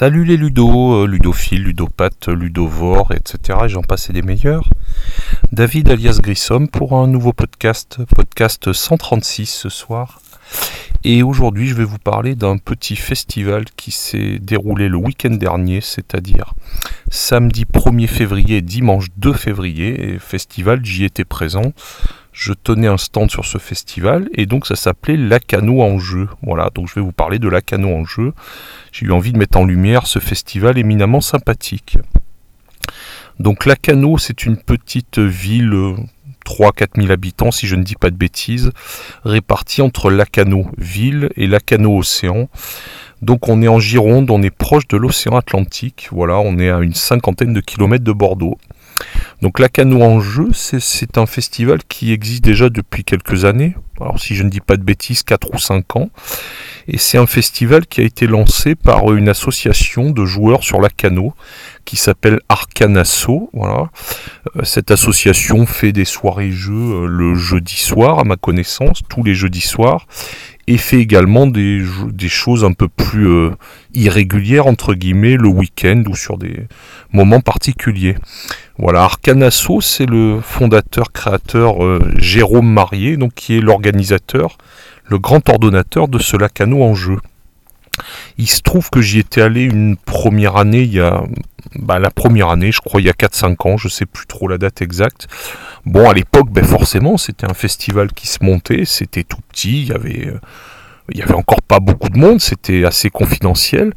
Salut les ludos, euh, ludophiles, ludopathes, ludovores, etc. Et j'en passe et des meilleurs. David alias Grissom pour un nouveau podcast, podcast 136 ce soir. Et aujourd'hui, je vais vous parler d'un petit festival qui s'est déroulé le week-end dernier, c'est-à-dire samedi 1er février dimanche 2 février. Et festival, j'y étais présent. Je tenais un stand sur ce festival et donc ça s'appelait Lacano en jeu. Voilà, donc je vais vous parler de Lacano en jeu. J'ai eu envie de mettre en lumière ce festival éminemment sympathique. Donc Lacano, c'est une petite ville 3-4 000 habitants, si je ne dis pas de bêtises, répartis entre Lacano ville et Lacano océan. Donc on est en Gironde, on est proche de l'océan Atlantique, voilà, on est à une cinquantaine de kilomètres de Bordeaux. Donc Lacano en jeu, c'est un festival qui existe déjà depuis quelques années, alors si je ne dis pas de bêtises, 4 ou 5 ans, et c'est un festival qui a été lancé par une association de joueurs sur Lacano qui s'appelle Arcanasso. Voilà. Euh, cette association fait des soirées-jeux euh, le jeudi soir, à ma connaissance, tous les jeudis soirs, et fait également des, choses un peu plus euh, irrégulières, entre guillemets, le week-end ou sur des moments particuliers. Voilà, Arcanasso, c'est le fondateur, créateur Jérôme Marié, donc qui est l'organisateur, le grand ordonnateur de ce Lacano en jeu. Il se trouve que j'y étais allé une première année, il y a bah, la première année, je crois il y a 4-5 ans, je sais plus trop la date exacte. Bon, à l'époque, ben forcément, c'était un festival qui se montait, c'était tout petit, il y avait, euh, il y avait encore pas beaucoup de monde, c'était assez confidentiel.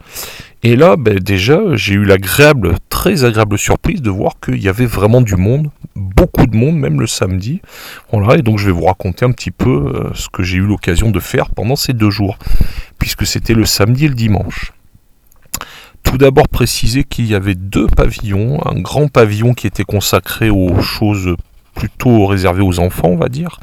Et là, ben, déjà, j'ai eu l'agréable, très agréable surprise de voir qu'il y avait vraiment du monde, beaucoup de monde, même le samedi. Voilà, et donc je vais vous raconter un petit peu euh, ce que j'ai eu l'occasion de faire pendant ces deux jours, puisque c'était le samedi et le dimanche. Tout d'abord préciser qu'il y avait deux pavillons, un grand pavillon qui était consacré aux choses plutôt réservées aux enfants, on va dire,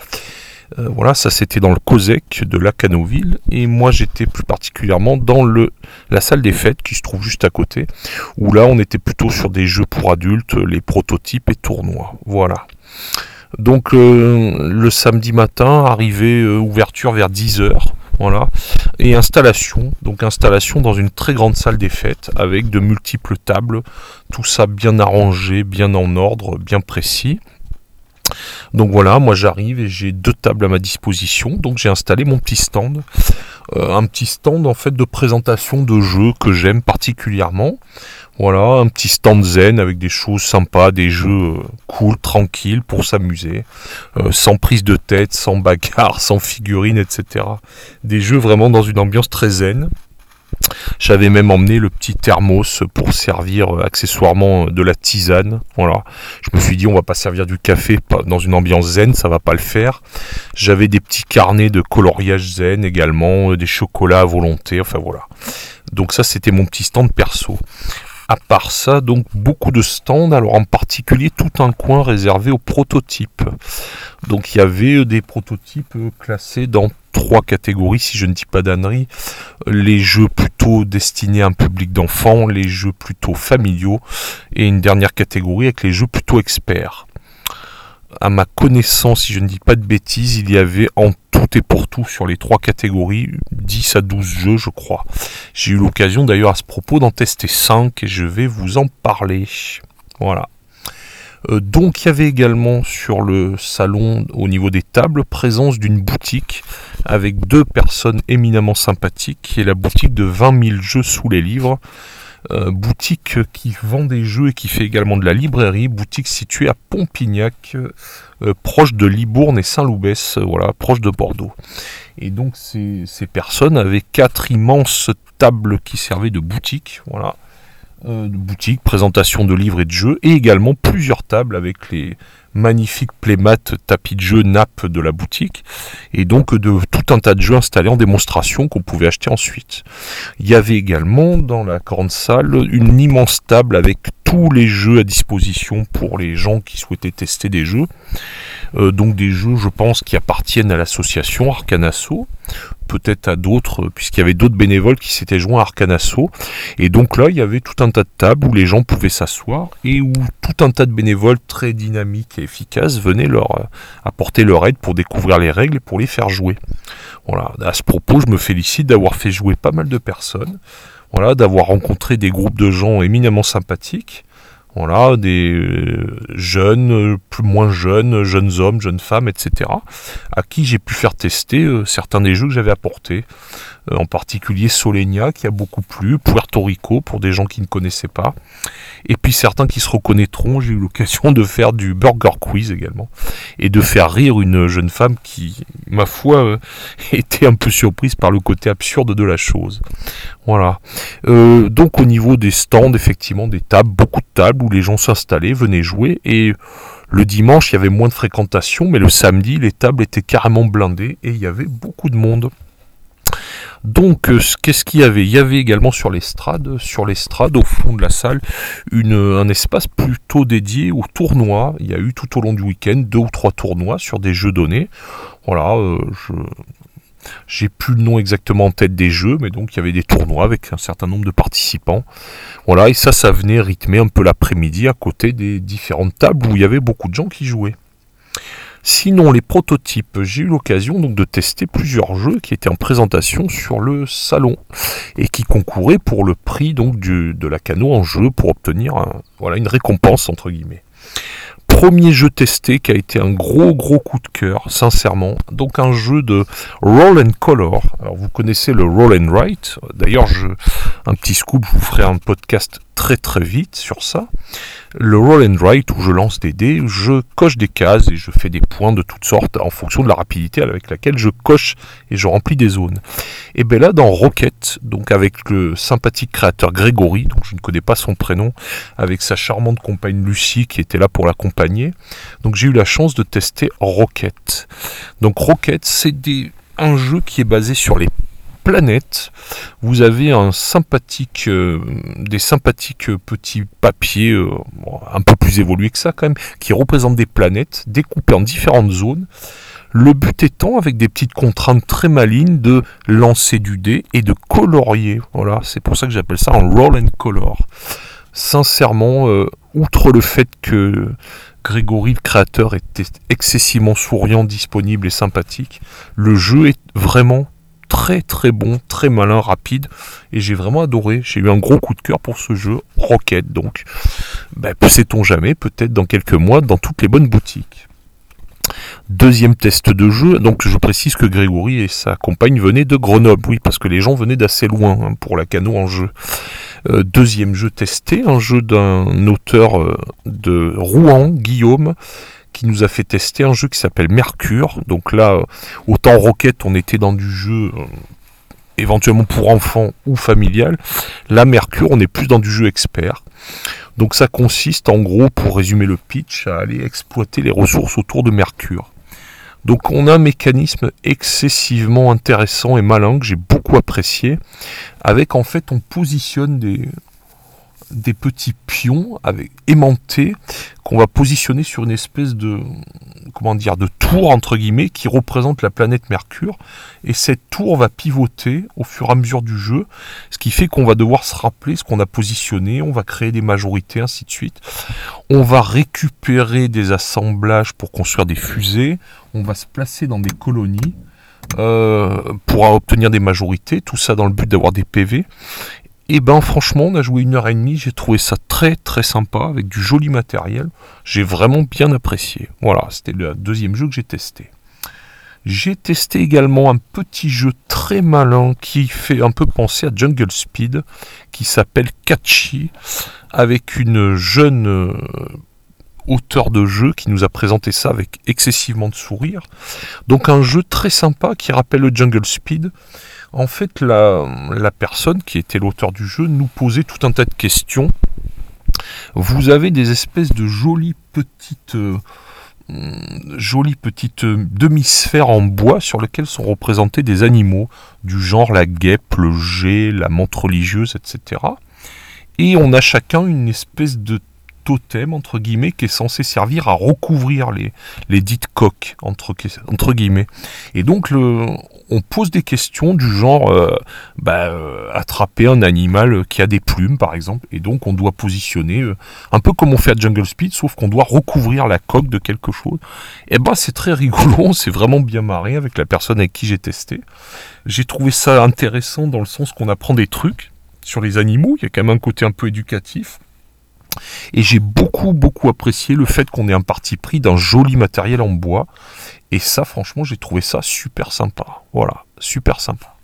euh, voilà, ça c'était dans le COSEC de Lacanoville. Et moi j'étais plus particulièrement dans le, la salle des fêtes qui se trouve juste à côté. Où là on était plutôt sur des jeux pour adultes, les prototypes et tournois. Voilà. Donc euh, le samedi matin, arrivée, euh, ouverture vers 10h. Voilà. Et installation, donc installation dans une très grande salle des fêtes avec de multiples tables, tout ça bien arrangé, bien en ordre, bien précis. Donc voilà, moi j'arrive et j'ai deux tables à ma disposition. Donc j'ai installé mon petit stand. Euh, un petit stand en fait de présentation de jeux que j'aime particulièrement. Voilà, un petit stand zen avec des choses sympas, des jeux euh, cool, tranquilles pour s'amuser. Euh, sans prise de tête, sans bagarre, sans figurines, etc. Des jeux vraiment dans une ambiance très zen. J'avais même emmené le petit thermos pour servir euh, accessoirement euh, de la tisane. Voilà. Je me suis dit on va pas servir du café dans une ambiance zen, ça va pas le faire. J'avais des petits carnets de coloriage zen également, euh, des chocolats à volonté, enfin voilà. Donc ça c'était mon petit stand perso. À part ça, donc beaucoup de stands, alors en particulier tout un coin réservé aux prototypes. Donc il y avait des prototypes classés dans trois catégories, si je ne dis pas d'ânerie. Les jeux plutôt destinés à un public d'enfants, les jeux plutôt familiaux, et une dernière catégorie avec les jeux plutôt experts. À ma connaissance, si je ne dis pas de bêtises, il y avait en tout et pour tout sur les trois catégories 10 à 12 jeux, je crois. J'ai eu l'occasion d'ailleurs à ce propos d'en tester 5 et je vais vous en parler. Voilà. Euh, donc il y avait également sur le salon au niveau des tables présence d'une boutique avec deux personnes éminemment sympathiques qui est la boutique de 20 000 jeux sous les livres. Euh, boutique qui vend des jeux et qui fait également de la librairie, boutique située à Pompignac, euh, proche de Libourne et Saint-Loubès, voilà, proche de Bordeaux. Et donc ces, personnes avaient quatre immenses tables qui servaient de boutique, voilà, euh, de boutique, présentation de livres et de jeux, et également plusieurs tables avec les magnifiques playmates, tapis de jeux, nappes de la boutique, et donc de tout un tas de jeux installés en démonstration qu'on pouvait acheter ensuite. Il y avait également dans la grande salle une immense table avec tous les jeux à disposition pour les gens qui souhaitaient tester des jeux. Euh, donc des jeux, je pense, qui appartiennent à l'association Arcanasso, peut-être à d'autres, puisqu'il y avait d'autres bénévoles qui s'étaient joints à Arcanasso. Et donc là, il y avait tout un tas de tables où les gens pouvaient s'asseoir et où tout un tas de bénévoles très dynamiques et efficaces venaient leur euh, apporter leur aide pour découvrir les règles et pour les faire jouer. Voilà. À ce propos, je me félicite d'avoir fait jouer pas mal de personnes. Voilà, d'avoir rencontré des groupes de gens éminemment sympathiques. Voilà, des euh, jeunes, euh, moins jeunes, jeunes hommes, jeunes femmes, etc. À qui j'ai pu faire tester euh, certains des jeux que j'avais apportés. en particulier Solenia qui a beaucoup plu, Puerto Rico pour des gens qui ne connaissaient pas. Et puis certains qui se reconnaîtront, j'ai eu l'occasion de faire du burger quiz également. Et de faire rire une jeune femme qui, ma foi, était un peu surprise par le côté absurde de la chose. Voilà. donc au niveau des stands, effectivement, des tables, beaucoup de tables où les gens s'installaient, venaient jouer et le dimanche il y avait moins de fréquentation, mais le samedi les tables étaient carrément blindées et il y avait beaucoup de monde. Donc, euh, qu'est-ce qu'il y avait? Il y avait également sur l'estrade, sur l'estrade, au fond de la salle, une, un espace plutôt dédié aux tournois. Il y a eu tout au long du week-end deux ou trois tournois sur des jeux donnés. Voilà, euh, je, j'ai plus le nom exactement en tête des jeux, mais donc il y avait des tournois avec un certain nombre de participants. Voilà, et ça, ça venait rythmer un peu l'après-midi à côté des différentes tables où il y avait beaucoup de gens qui jouaient. Sinon, les prototypes, j'ai eu l'occasion donc de tester plusieurs jeux qui étaient en présentation sur le salon et qui concouraient pour le prix donc de la cano en jeu pour obtenir voilà, une récompense entre guillemets premier jeu testé qui a été un gros gros coup de cœur, sincèrement. Donc un jeu de Roll and Color. Alors vous connaissez le Roll and Write. D'ailleurs, un petit scoop, je vous ferai un podcast très très vite sur ça. Le roll and write où je lance des dés, je coche des cases et je fais des points de toutes sortes en fonction de la rapidité avec laquelle je coche et je remplis des zones. Et bien là dans Rocket, donc avec le sympathique créateur Grégory, dont je ne connais pas son prénom, avec sa charmante compagne Lucie qui était là pour l'accompagner, donc j'ai eu la chance de tester Rocket. Donc Rocket c'est un jeu qui est basé sur les planète, vous avez un sympathique, euh, des sympathiques petits papiers, euh, un peu plus évolués que ça quand même, qui représentent des planètes découpées en différentes zones. Le but étant, avec des petites contraintes très malignes, de lancer du dé et de colorier. Voilà, c'est pour ça que j'appelle ça un roll and color. Sincèrement, euh, outre le fait que Grégory, le créateur, était excessivement souriant, disponible et sympathique, le jeu est vraiment très très bon, très malin, rapide, et j'ai vraiment adoré. J'ai eu un gros coup de cœur pour ce jeu Rocket, donc ben, sait-on jamais, peut-être dans quelques mois, dans toutes les bonnes boutiques. Deuxième test de jeu, donc je précise que Grégory et sa compagne venaient de Grenoble, oui, parce que les gens venaient d'assez loin hein, pour la cano en jeu. Euh, deuxième jeu testé, un jeu d'un auteur euh, de Rouen, Guillaume, qui nous a fait tester un jeu qui s'appelle Mercure. Donc là, autant Rocket, on était dans du jeu euh, éventuellement pour enfants ou familial. Là, Mercure, on est plus dans du jeu expert. Donc ça consiste en gros, pour résumer le pitch, à aller exploiter les ressources autour de Mercure. Donc on a un mécanisme excessivement intéressant et malin que j'ai beaucoup apprécié, avec en fait on positionne des, des petits pions avec aimantés qu'on va positionner sur une espèce de comment de tour entre guillemets qui représente la planète Mercure. Et cette tour va pivoter au fur et à mesure du jeu ce qui fait qu'on va devoir se rappeler ce qu'on a positionné. On va créer des majorités ainsi de suite. On va récupérer des assemblages pour construire des fusées. On va se placer dans des colonies euh, pour obtenir des majorités, tout ça dans le but d'avoir des PV. Et eh ben franchement, on a joué une heure et demie, j'ai trouvé ça très très sympa, avec du joli matériel. J'ai vraiment bien apprécié. Voilà, c'était le deuxième jeu que j'ai testé. J'ai testé également un petit jeu très malin qui fait un peu penser à Jungle Speed, qui s'appelle Catchy, avec une jeune euh, auteur de jeu qui nous a présenté ça avec excessivement de sourire. Donc un jeu très sympa qui rappelle le Jungle Speed en fait, la, personne qui était l'auteur du jeu nous posait tout un tas de questions. Vous avez des espèces de jolies petites, euh, jolies petites demi-sphères en bois sur lesquelles sont représentés des animaux du genre la guêpe, le jet, la menthe religieuse, etc. Et on a chacun une espèce de totem, entre guillemets, qui est censé servir à recouvrir les, les dites coques, entre, entre guillemets. Et donc, le, on pose des questions du genre euh, bah, euh, attraper un animal qui a des plumes, par exemple, et donc on doit positionner, euh, un peu comme on fait à Jungle Speed, sauf qu'on doit recouvrir la coque de quelque chose. Et ben c'est très rigolo, c'est vraiment bien marré avec la personne avec qui j'ai testé. J'ai trouvé ça intéressant dans le sens qu'on apprend des trucs sur les animaux, il y a quand même un côté un peu éducatif. Et j'ai beaucoup, beaucoup apprécié le fait qu'on ait un parti pris d'un joli matériel en bois. Et ça, franchement, j'ai trouvé ça super sympa. Voilà, super sympa.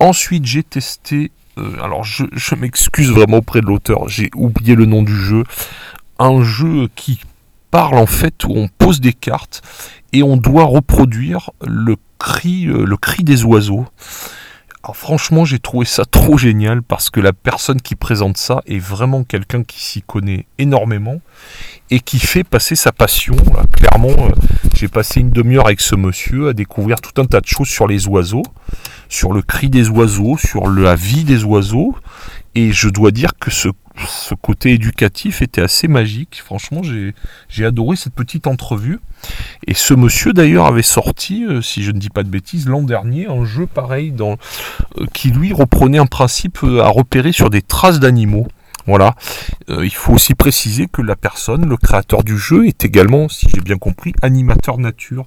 Ensuite, j'ai testé. Euh, alors, je, m'excuse vraiment auprès de l'auteur, j'ai oublié le nom du jeu. Un jeu qui parle en fait où on pose des cartes et on doit reproduire le cri, euh, le cri des oiseaux. Alors franchement, j'ai trouvé ça trop génial parce que la personne qui présente ça est vraiment quelqu'un qui s'y connaît énormément et qui fait passer sa passion. clairement, euh, j'ai passé une demi-heure avec ce monsieur à découvrir tout un tas de choses sur les oiseaux, sur le cri des oiseaux, sur la vie des oiseaux. Et je dois dire que ce ce côté éducatif était assez magique. Franchement, j'ai adoré cette petite entrevue. Et ce monsieur d'ailleurs avait sorti, euh, si je ne dis pas de bêtises, l'an dernier un jeu pareil dans, euh, qui lui reprenait un principe euh, à repérer sur des traces d'animaux. Voilà. Euh, il faut aussi préciser que la personne, le créateur du jeu, est également, si j'ai bien compris, animateur nature.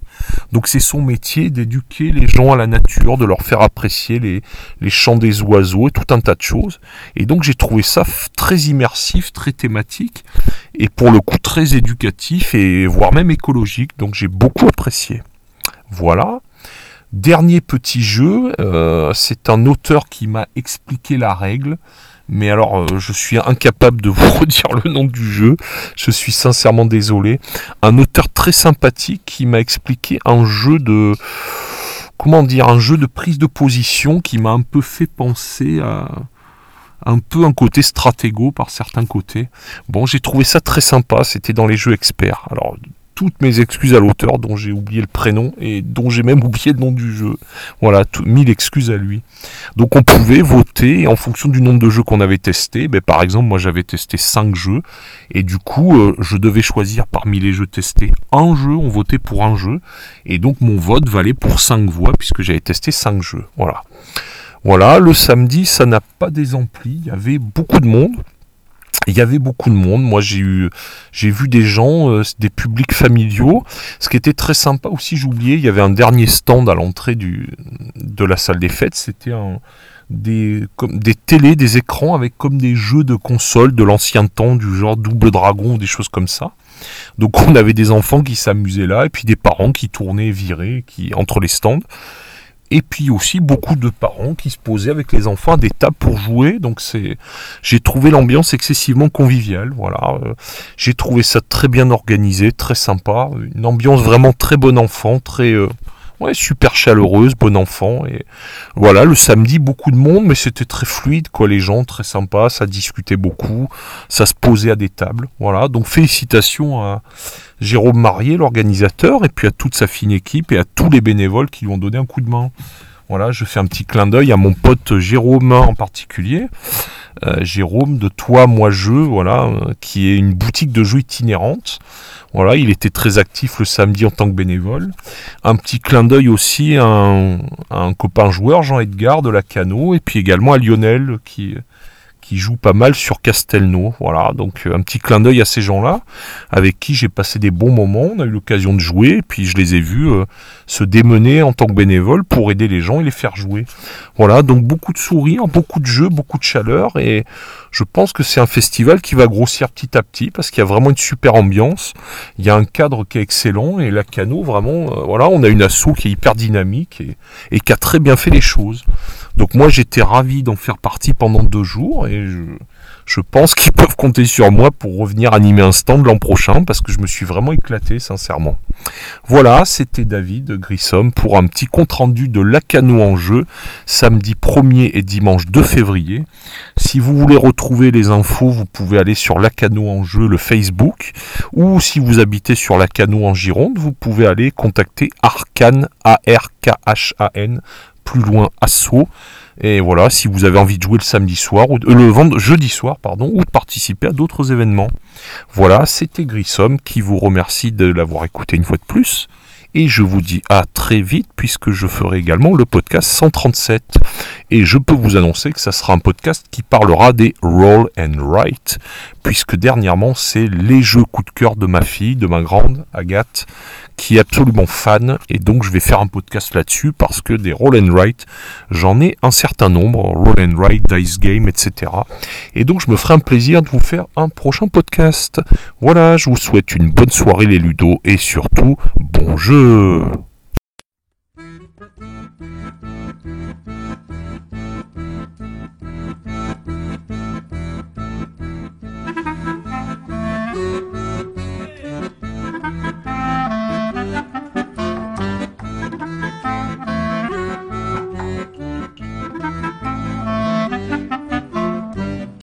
Donc c'est son métier d'éduquer les gens à la nature, de leur faire apprécier les, les chants des oiseaux et tout un tas de choses. Et donc j'ai trouvé ça très immersif, très thématique, et pour le coup très éducatif et voire même écologique. Donc j'ai beaucoup apprécié. Voilà. Dernier petit jeu, euh, c'est un auteur qui m'a expliqué la règle mais alors euh, je suis incapable de vous redire le nom du jeu, je suis sincèrement désolé. Un auteur très sympathique qui m'a expliqué un jeu de comment dire, un jeu de prise de position qui m'a un peu fait penser à un peu un côté stratégo par certains côtés. Bon, j'ai trouvé ça très sympa, c'était dans les jeux experts. Alors toutes mes excuses à l'auteur dont j'ai oublié le prénom et dont j'ai même oublié le nom du jeu. Voilà, mille excuses à lui. Donc on pouvait voter en fonction du nombre de jeux qu'on avait testé. Ben, par exemple, moi j'avais testé 5 jeux et du coup euh, je devais choisir parmi les jeux testés un jeu, on votait pour un jeu et donc mon vote valait pour 5 voix puisque j'avais testé 5 jeux. Voilà. Voilà, le samedi ça n'a pas des il y avait beaucoup de monde. Il y avait beaucoup de monde. Moi, j'ai eu, j'ai vu des gens, euh, des publics familiaux. Ce qui était très sympa aussi, j'oubliais, il y avait un dernier stand à l'entrée du, de la salle des fêtes. C'était un, des, comme, des télés, des écrans avec comme des jeux de console de l'ancien temps, du genre Double Dragon, des choses comme ça. Donc, on avait des enfants qui s'amusaient là, et puis des parents qui tournaient, viraient, qui, entre les stands et puis aussi beaucoup de parents qui se posaient avec les enfants à des tables pour jouer. Donc c'est, j'ai trouvé l'ambiance excessivement conviviale. Voilà, euh, j'ai trouvé ça très bien organisé, très sympa, une ambiance vraiment très bon enfant, très euh, Ouais, super chaleureuse, bon enfant. Voilà, le samedi, beaucoup de monde, mais c'était très fluide, quoi. Les gens, très sympas, ça discutait beaucoup, ça se posait à des tables. Voilà, donc félicitations à Jérôme Marié, l'organisateur, et puis à toute sa fine équipe et à tous les bénévoles qui lui ont donné un coup de main. Voilà, je fais un petit clin d'œil à mon pote Jérôme en particulier. Euh, Jérôme de Toi, Moi, Je, voilà, euh, qui est une boutique de jeux itinérante. Voilà, il était très actif le samedi en tant que bénévole. Un petit clin d'œil aussi à un, un copain joueur, Jean-Edgar de la Cano, et puis également à Lionel qui, qui joue pas mal sur Castelnau. Voilà, donc euh, un petit clin d'œil à ces gens-là, avec qui j'ai passé des bons moments. On a eu l'occasion de jouer, puis je les ai vus euh, se démener en tant que bénévole pour aider les gens et les faire jouer. Voilà, donc beaucoup de sourires, beaucoup de jeux, beaucoup de chaleur, et je pense que c'est un festival qui va grossir petit à petit parce qu'il y a vraiment une super ambiance. Il y a un cadre qui est excellent et la Cano, vraiment, euh, voilà, on a une asso qui est hyper dynamique et, qui a très bien fait les choses. Donc moi j'étais ravi d'en faire partie pendant deux jours et je, je pense qu'ils peuvent compter sur moi pour revenir animer un stand l'an prochain parce que je me suis vraiment éclaté sincèrement. Voilà, c'était David Grissom pour un petit compte rendu de Lacano en jeu samedi 1er et dimanche 2 février. Si vous voulez retrouver les infos, vous pouvez aller sur Lacano en jeu le Facebook ou si vous habitez sur Lacano en Gironde, vous pouvez aller contacter Arcan A R K H A N plus loin Asso Et voilà, si vous avez envie de jouer le samedi soir, ou le jeudi soir, pardon, ou de participer à d'autres événements. Voilà, c'était Grissom qui vous remercie de l'avoir écouté une fois de plus. Et je vous dis à très vite puisque je ferai également le podcast 137. Et je peux vous annoncer que ça sera un podcast qui parlera des roll and write. Puisque dernièrement c'est les jeux coup de cœur de ma fille, de ma grande Agathe, qui est absolument fan. Et donc je vais faire un podcast là-dessus parce que des roll and write, j'en ai un certain nombre. Roll and write, dice game, etc. Et donc je me ferai un plaisir de vous faire un prochain podcast. Voilà, je vous souhaite une bonne soirée les ludos et surtout bon jeu